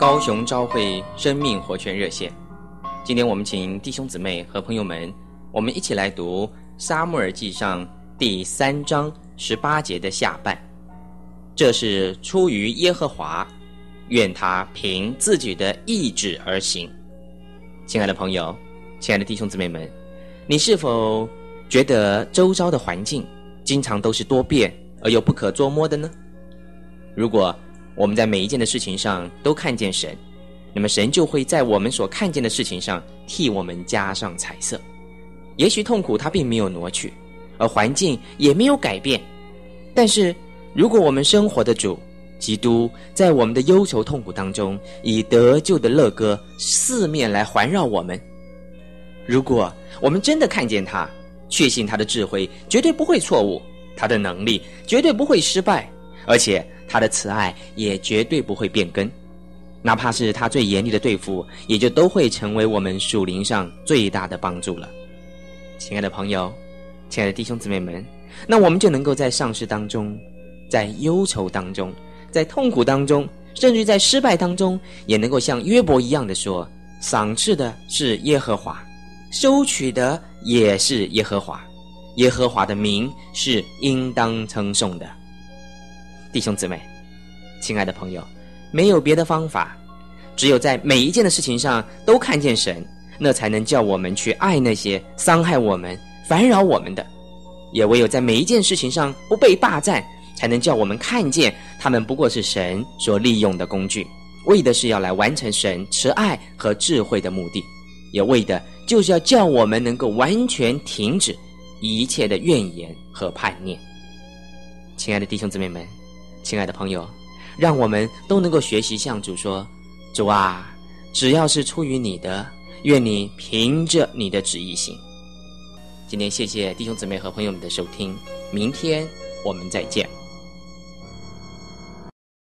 高雄朝会生命活泉热线。今天我们请弟兄姊妹和朋友们，我们一起来读《撒母耳记上》第三章十八节的下半。这是出于耶和华，愿他凭自己的意志而行。亲爱的朋友，亲爱的弟兄姊妹们，你是否觉得周遭的环境经常都是多变而又不可捉摸的呢？如果我们在每一件的事情上都看见神，那么神就会在我们所看见的事情上替我们加上彩色。也许痛苦它并没有挪去，而环境也没有改变，但是如果我们生活的主基督在我们的忧愁痛苦当中以得救的乐歌四面来环绕我们，如果我们真的看见他，确信他的智慧绝对不会错误，他的能力绝对不会失败，而且。他的慈爱也绝对不会变更，哪怕是他最严厉的对付，也就都会成为我们属灵上最大的帮助了。亲爱的朋友，亲爱的弟兄姊妹们，那我们就能够在丧事当中，在忧愁当中，在痛苦当中，甚至在失败当中，也能够像约伯一样的说：赏赐的是耶和华，收取的也是耶和华，耶和华的名是应当称颂的。弟兄姊妹，亲爱的朋友，没有别的方法，只有在每一件的事情上都看见神，那才能叫我们去爱那些伤害我们、烦扰我们的；也唯有在每一件事情上不被霸占，才能叫我们看见他们不过是神所利用的工具，为的是要来完成神慈爱和智慧的目的，也为的就是要叫我们能够完全停止一切的怨言和叛逆。亲爱的弟兄姊妹们。亲爱的朋友，让我们都能够学习向主说：“主啊，只要是出于你的，愿你凭着你的旨意行。”今天谢谢弟兄姊妹和朋友们的收听，明天我们再见。